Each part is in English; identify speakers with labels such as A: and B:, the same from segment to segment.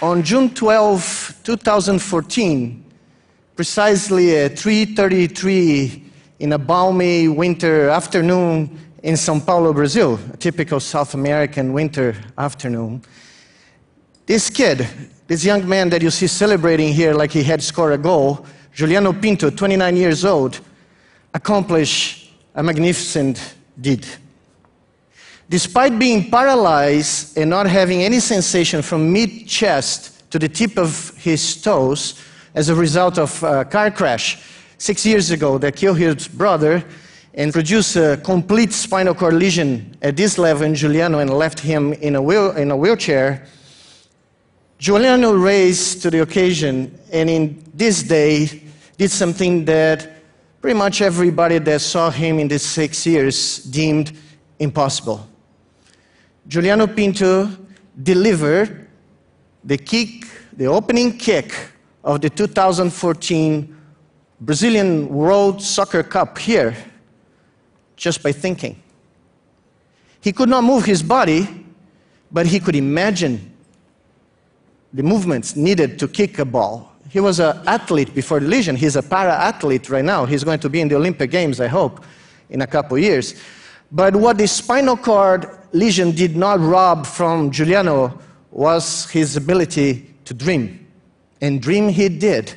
A: On June 12, 2014, precisely at 3:33 in a balmy winter afternoon in São Paulo, Brazil, a typical South American winter afternoon, this kid, this young man that you see celebrating here like he had scored a goal, Juliano Pinto, 29 years old, accomplished a magnificent deed. Despite being paralyzed and not having any sensation from mid chest to the tip of his toes as a result of a car crash six years ago that killed his brother and produced a complete spinal cord lesion at this level in Juliano and left him in a, wheel, in a wheelchair, Juliano raised to the occasion and in this day did something that pretty much everybody that saw him in these six years deemed impossible. Juliano Pinto delivered the kick, the opening kick of the 2014 Brazilian World Soccer Cup here just by thinking. He could not move his body, but he could imagine the movements needed to kick a ball. He was an athlete before the lesion. He's a para athlete right now. He's going to be in the Olympic Games, I hope, in a couple of years. But what the spinal cord lesion did not rob from Juliano was his ability to dream. And dream he did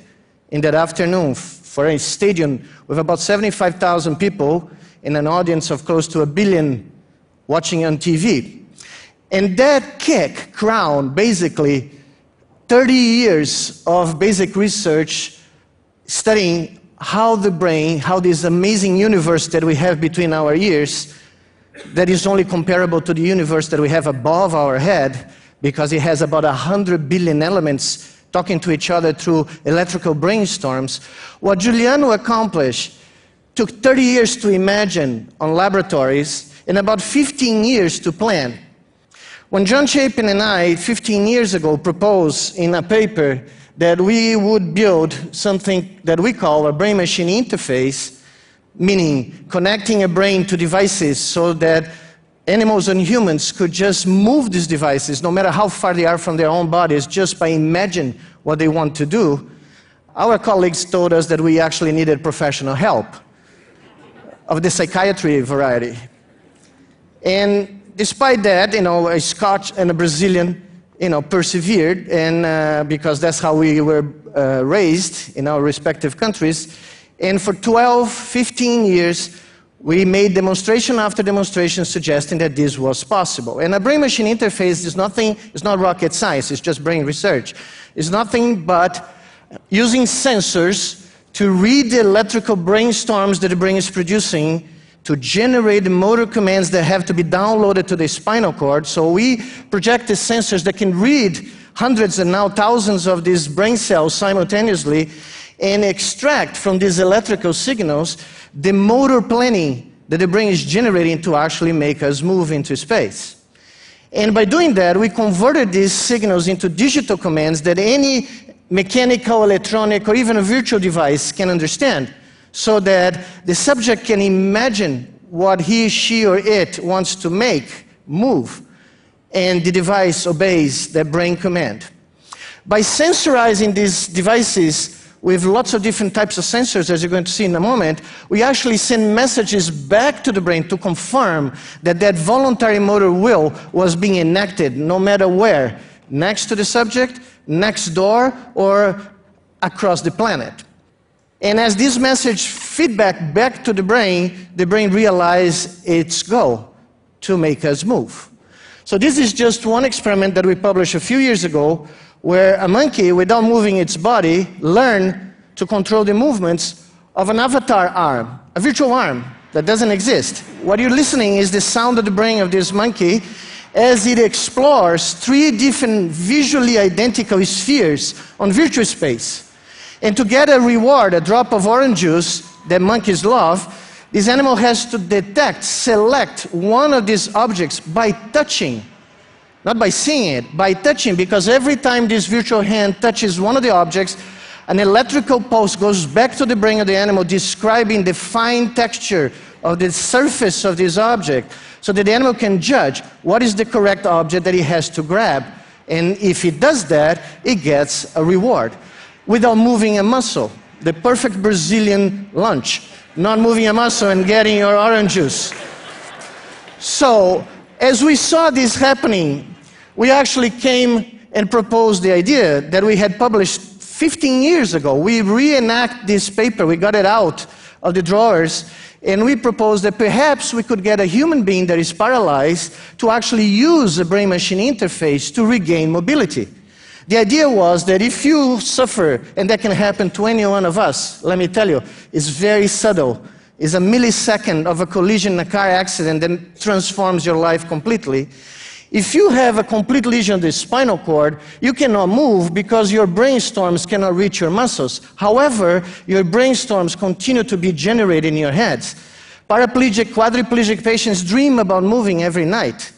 A: in that afternoon for a stadium with about 75,000 people in an audience of close to a billion watching on TV. And that kick crowned basically 30 years of basic research studying how the brain, how this amazing universe that we have between our ears that is only comparable to the universe that we have above our head because it has about 100 billion elements talking to each other through electrical brainstorms. What Juliano accomplished took 30 years to imagine on laboratories and about 15 years to plan. When John Chapin and I, 15 years ago, proposed in a paper that we would build something that we call a brain machine interface, meaning connecting a brain to devices so that animals and humans could just move these devices, no matter how far they are from their own bodies, just by imagining what they want to do, our colleagues told us that we actually needed professional help of the psychiatry variety. And despite that, you know, a Scotch and a Brazilian, you know, persevered, and uh, because that's how we were uh, raised in our respective countries, and for 12, 15 years, we made demonstration after demonstration suggesting that this was possible. And a brain machine interface is nothing, it's not rocket science, it's just brain research. It's nothing but using sensors to read the electrical brainstorms that the brain is producing to generate motor commands that have to be downloaded to the spinal cord. So we project the sensors that can read hundreds and now thousands of these brain cells simultaneously and extract from these electrical signals the motor planning that the brain is generating to actually make us move into space. And by doing that, we converted these signals into digital commands that any mechanical, electronic, or even a virtual device can understand, so that the subject can imagine what he, she, or it wants to make move, and the device obeys that brain command. By sensorizing these devices, with lots of different types of sensors, as you're going to see in a moment, we actually send messages back to the brain to confirm that that voluntary motor will was being enacted no matter where, next to the subject, next door, or across the planet. And as this message feedback back to the brain, the brain realizes its goal to make us move. So this is just one experiment that we published a few years ago where a monkey, without moving its body, learned to control the movements of an avatar arm, a virtual arm that doesn't exist. What you're listening is the sound of the brain of this monkey as it explores three different visually identical spheres on virtual space. And to get a reward, a drop of orange juice that monkeys love, this animal has to detect, select one of these objects by touching not by seeing it, by touching, because every time this virtual hand touches one of the objects, an electrical pulse goes back to the brain of the animal describing the fine texture of the surface of this object so that the animal can judge what is the correct object that he has to grab And if it does that, it gets a reward without moving a muscle. The perfect Brazilian lunch, not moving a muscle and getting your orange juice. So, as we saw this happening, we actually came and proposed the idea that we had published 15 years ago. We reenact this paper, we got it out of the drawers, and we proposed that perhaps we could get a human being that is paralyzed to actually use a brain machine interface to regain mobility. The idea was that if you suffer, and that can happen to any one of us, let me tell you, it's very subtle. It's a millisecond of a collision a car accident that transforms your life completely. If you have a complete lesion of the spinal cord, you cannot move because your brainstorms cannot reach your muscles. However, your brainstorms continue to be generated in your heads. Paraplegic, quadriplegic patients dream about moving every night.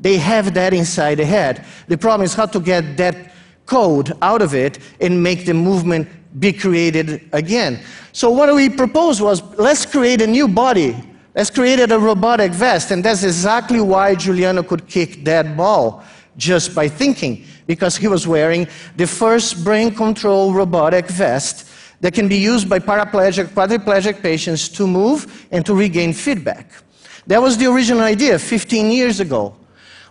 A: They have that inside the head. The problem is how to get that code out of it and make the movement be created again. So what we proposed was let's create a new body has created a robotic vest, and that's exactly why Juliano could kick that ball just by thinking, because he was wearing the first brain control robotic vest that can be used by paraplegic, quadriplegic patients to move and to regain feedback. That was the original idea 15 years ago.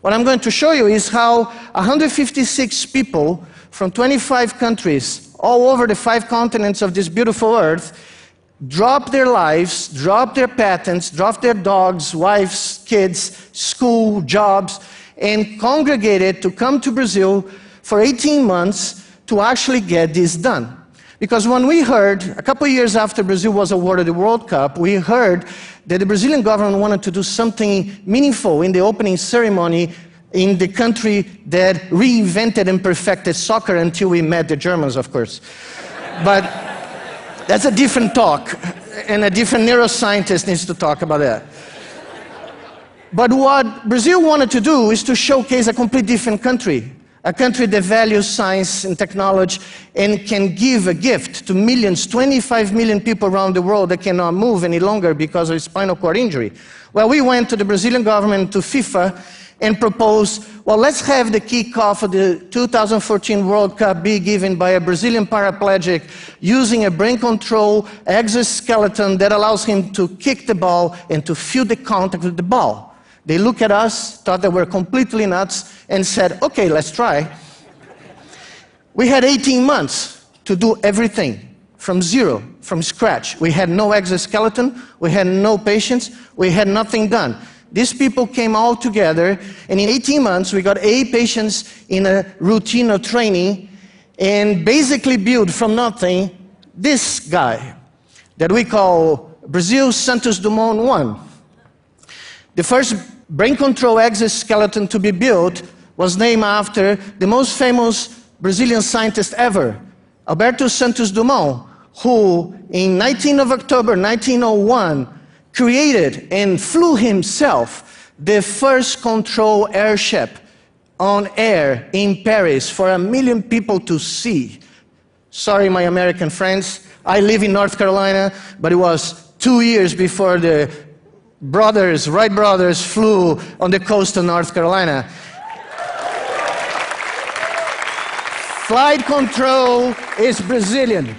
A: What I'm going to show you is how 156 people from 25 countries, all over the five continents of this beautiful earth, drop their lives, drop their patents, drop their dogs, wives, kids, school, jobs, and congregated to come to Brazil for 18 months to actually get this done. Because when we heard, a couple years after Brazil was awarded the World Cup, we heard that the Brazilian government wanted to do something meaningful in the opening ceremony in the country that reinvented and perfected soccer until we met the Germans, of course. But that's a different talk, and a different neuroscientist needs to talk about that. But what Brazil wanted to do is to showcase a completely different country, a country that values science and technology and can give a gift to millions, 25 million people around the world that cannot move any longer because of spinal cord injury. Well, we went to the Brazilian government, to FIFA, and propose, well, let's have the kickoff of the 2014 World Cup be given by a Brazilian paraplegic using a brain control exoskeleton that allows him to kick the ball and to feel the contact with the ball. They looked at us, thought that we're completely nuts, and said, okay, let's try. We had 18 months to do everything from zero, from scratch. We had no exoskeleton, we had no patients, we had nothing done. These people came all together, and in 18 months, we got eight patients in a routine of training and basically built from nothing this guy that we call Brazil Santos Dumont 1. The first brain control exoskeleton to be built was named after the most famous Brazilian scientist ever, Alberto Santos Dumont, who in 19 of October 1901 created and flew himself the first control airship on air in Paris for a million people to see. Sorry, my American friends. I live in North Carolina, but it was two years before the brothers, Wright brothers, flew on the coast of North Carolina. Flight control is Brazilian.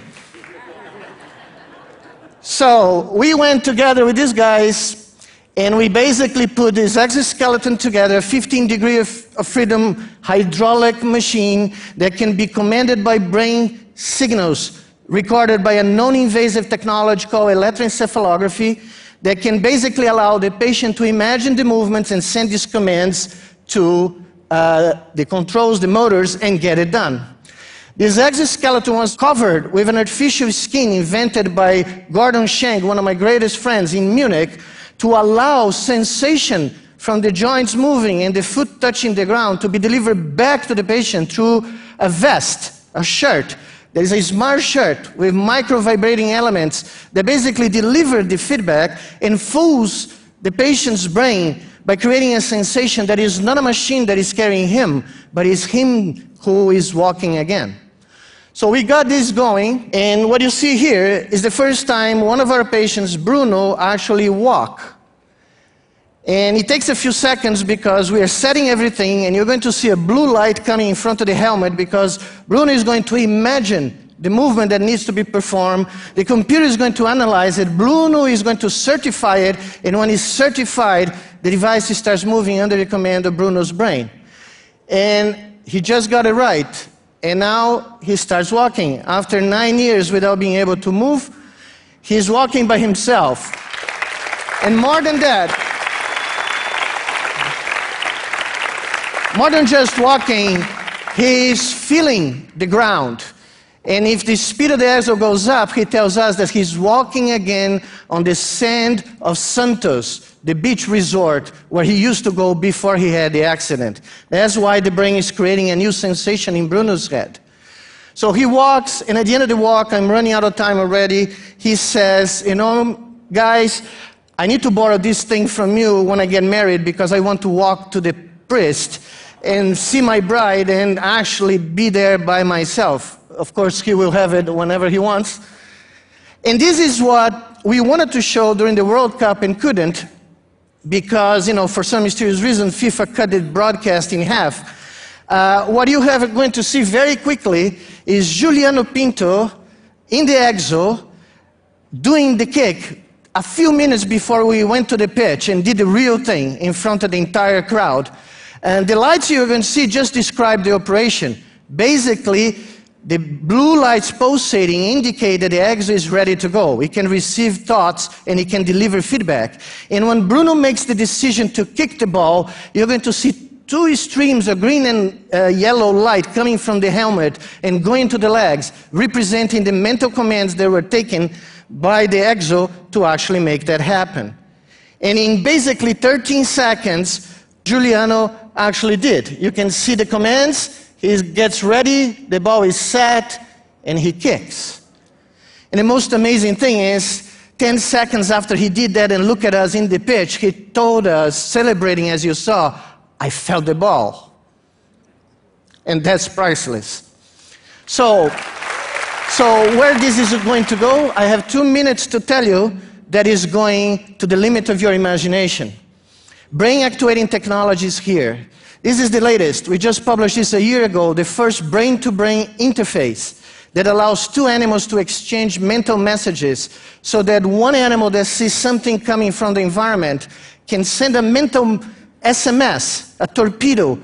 A: So we went together with these guys and we basically put this exoskeleton together, 15 degree of, freedom hydraulic machine that can be commanded by brain signals recorded by a non-invasive technology called electroencephalography that can basically allow the patient to imagine the movements and send these commands to uh, the controls, the motors, and get it done. This exoskeleton was covered with an artificial skin invented by Gordon Cheng, one of my greatest friends in Munich, to allow sensation from the joints moving and the foot touching the ground to be delivered back to the patient through a vest, a shirt. There is a smart shirt with micro vibrating elements that basically deliver the feedback and fools the patient's brain by creating a sensation that is not a machine that is carrying him, but is him who is walking again. So we got this going, and what you see here is the first time one of our patients, Bruno, actually walked. And it takes a few seconds because we are setting everything, and you're going to see a blue light coming in front of the helmet because Bruno is going to imagine the movement that needs to be performed. The computer is going to analyze it. Bruno is going to certify it, and when it's certified, the device starts moving under the command of Bruno's brain. And he just got it right. And now he starts walking. After nine years without being able to move, he's walking by himself. And more than that, more than just walking, he's feeling the ground. And if the speed of the exo goes up, he tells us that he's walking again on the sand of Santos, the beach resort where he used to go before he had the accident. That's why the brain is creating a new sensation in Bruno's head. So he walks, and at the end of the walk, I'm running out of time already. He says, You know, guys, I need to borrow this thing from you when I get married because I want to walk to the priest and see my bride and actually be there by myself. Of course, he will have it whenever he wants. And this is what we wanted to show during the World Cup and couldn't because, you know, for some mysterious reason, FIFA cut the broadcast in half. Uh, what you have going to see very quickly is Juliano Pinto in the exo doing the kick a few minutes before we went to the pitch and did the real thing in front of the entire crowd. And the lights you're going to see just describe the operation. Basically, the blue lights pulsating indicate that the exo is ready to go. It can receive thoughts and it can deliver feedback. And when Bruno makes the decision to kick the ball, you're going to see two streams of green and uh, yellow light coming from the helmet and going to the legs, representing the mental commands that were taken by the exo to actually make that happen. And in basically 13 seconds, Juliano actually did. You can see the commands, he gets ready, the ball is set, and he kicks. And the most amazing thing is, 10 seconds after he did that and looked at us in the pitch, he told us, celebrating as you saw, I felt the ball. And that's priceless. So, so where this is going to go, I have two minutes to tell you that is going to the limit of your imagination. Brain actuating technologies here. This is the latest. We just published this a year ago, the first brain to brain interface that allows two animals to exchange mental messages so that one animal that sees something coming from the environment can send a mental SMS, a torpedo,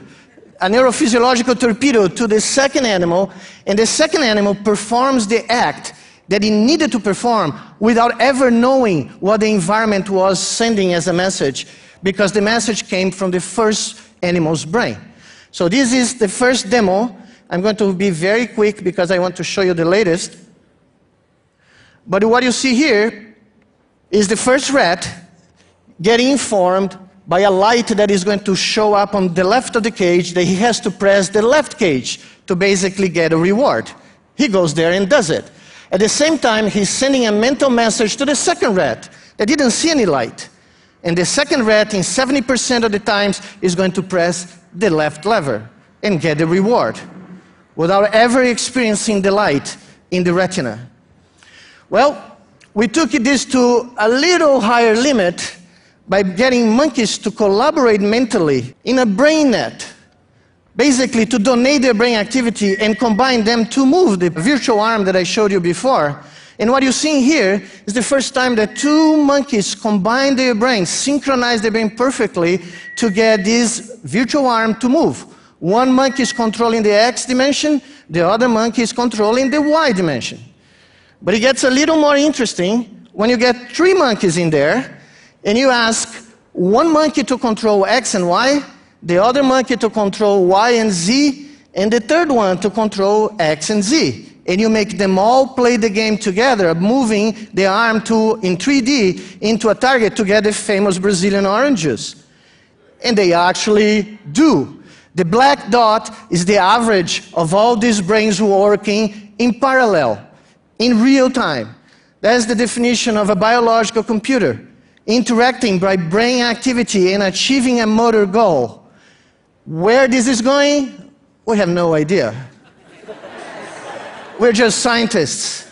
A: a neurophysiological torpedo to the second animal, and the second animal performs the act that it needed to perform without ever knowing what the environment was sending as a message because the message came from the first animal's brain. So this is the first demo. I'm going to be very quick because I want to show you the latest. But what you see here is the first rat getting informed by a light that is going to show up on the left of the cage that he has to press the left cage to basically get a reward. He goes there and does it. At the same time, he's sending a mental message to the second rat that didn't see any light. And the second rat, in 70% of the times, is going to press the left lever and get the reward without ever experiencing the light in the retina. Well, we took this to a little higher limit by getting monkeys to collaborate mentally in a brain net, basically to donate their brain activity and combine them to move the virtual arm that I showed you before and what you're seeing here is the first time that two monkeys combine their brains, synchronize their brain perfectly to get this virtual arm to move. One monkey is controlling the x dimension, the other monkey is controlling the y dimension. But it gets a little more interesting when you get three monkeys in there and you ask one monkey to control x and y, the other monkey to control y and z, and the third one to control x and z and you make them all play the game together, moving the arm to, in 3D into a target to get the famous Brazilian oranges. And they actually do. The black dot is the average of all these brains working in parallel, in real time. That's the definition of a biological computer, interacting by brain activity and achieving a motor goal. Where this is going, we have no idea. We're just scientists.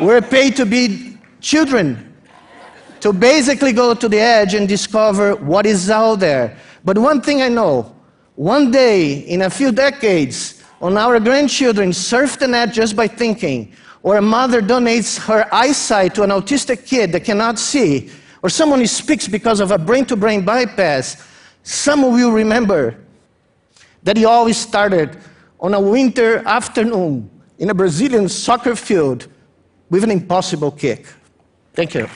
A: We're paid to be children to basically go to the edge and discover what is out there. But one thing I know one day, in a few decades, on our grandchildren surf the net just by thinking, or a mother donates her eyesight to an autistic kid that cannot see, or someone who speaks because of a brain to brain bypass, some will remember that he always started on a winter afternoon in a Brazilian soccer field with an impossible kick. Thank you.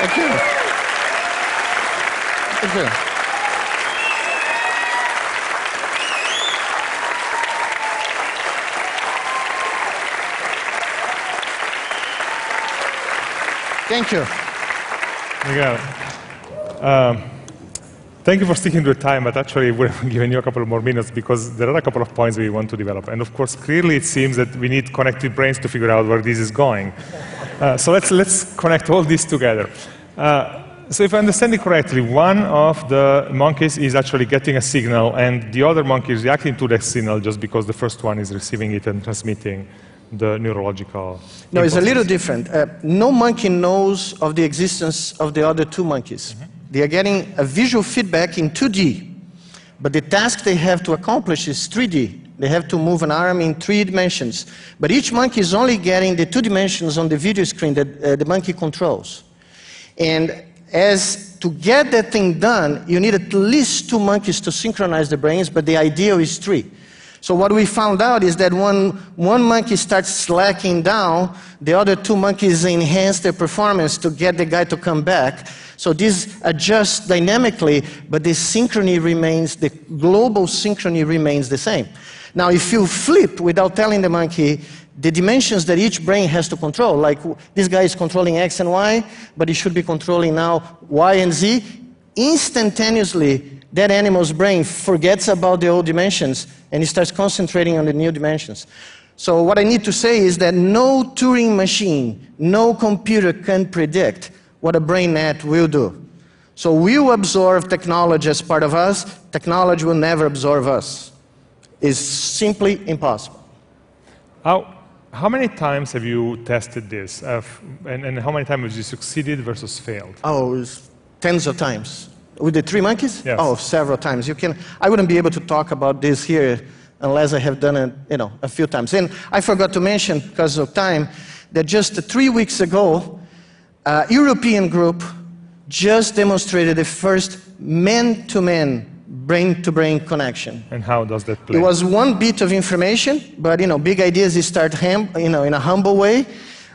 A: Thank you. Thank you. Thank you.
B: Miguel, um, thank you for sticking to the time, but actually we're giving you a couple more minutes because there are a couple of points we want to develop. And of course, clearly it seems that we need connected brains to figure out where this is going. Uh, so let's, let's connect all this together. Uh, so if I understand it correctly, one of the monkeys is actually getting a signal and the other monkey is reacting to that signal just because the first one is receiving it and transmitting the neurological.
A: No, it's a little different. Uh, no monkey knows of the existence of the other two monkeys. They are getting a visual feedback in 2D, but the task they have to accomplish is 3D. They have to move an arm in three dimensions. But each monkey is only getting the two dimensions on the video screen that uh, the monkey controls. And as to get that thing done, you need at least two monkeys to synchronize the brains, but the ideal is three. So what we found out is that when one monkey starts slacking down, the other two monkeys enhance their performance to get the guy to come back. So this adjusts dynamically, but the synchrony remains, the global synchrony remains the same. Now, if you flip without telling the monkey the dimensions that each brain has to control, like this guy is controlling X and Y, but he should be controlling now Y and Z, instantaneously that animal's brain forgets about the old dimensions and he starts concentrating on the new dimensions. So, what I need to say is that no Turing machine, no computer can predict what a brain net will do. So, we will absorb technology as part of us, technology will never absorb us. It's simply impossible.
B: How, how many times have you tested this? Uh, and, and how many times have you succeeded versus failed?
A: Oh, tens of times. With the three monkeys?
B: Yes.
A: Oh, several times. You can, I wouldn't be able to talk about this here unless I have done it, you know, a few times. And I forgot to mention, because of time, that just three weeks ago, a European group just demonstrated the first man-to-man, brain-to-brain connection.
B: And how does that play?
A: It was one bit of information, but you know, big ideas start ham, you know, in a humble way.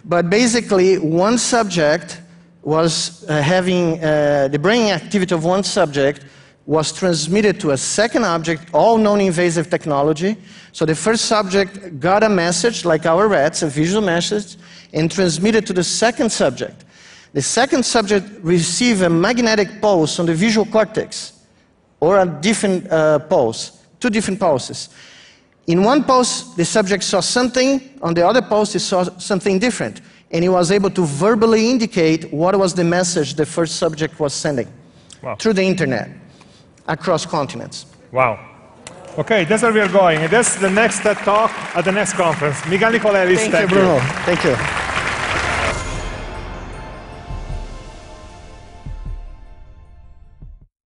A: But basically, one subject was uh, having uh, the brain activity of one subject was transmitted to a second object, all non-invasive technology. So the first subject got a message, like our rats, a visual message, and transmitted to the second subject. The second subject received a magnetic pulse on the visual cortex, or a different uh, pulse, two different pulses. In one pulse, the subject saw something, on the other pulse, he saw something different. And he was able to verbally indicate what was the message the first subject was sending
B: Wow.
A: through the internet across continents.
B: Wow. Okay, that's where we are going. And that's the next TED talk at the next conference. Miguel Nicolelis,
A: Thank you, Bruno. Thank you.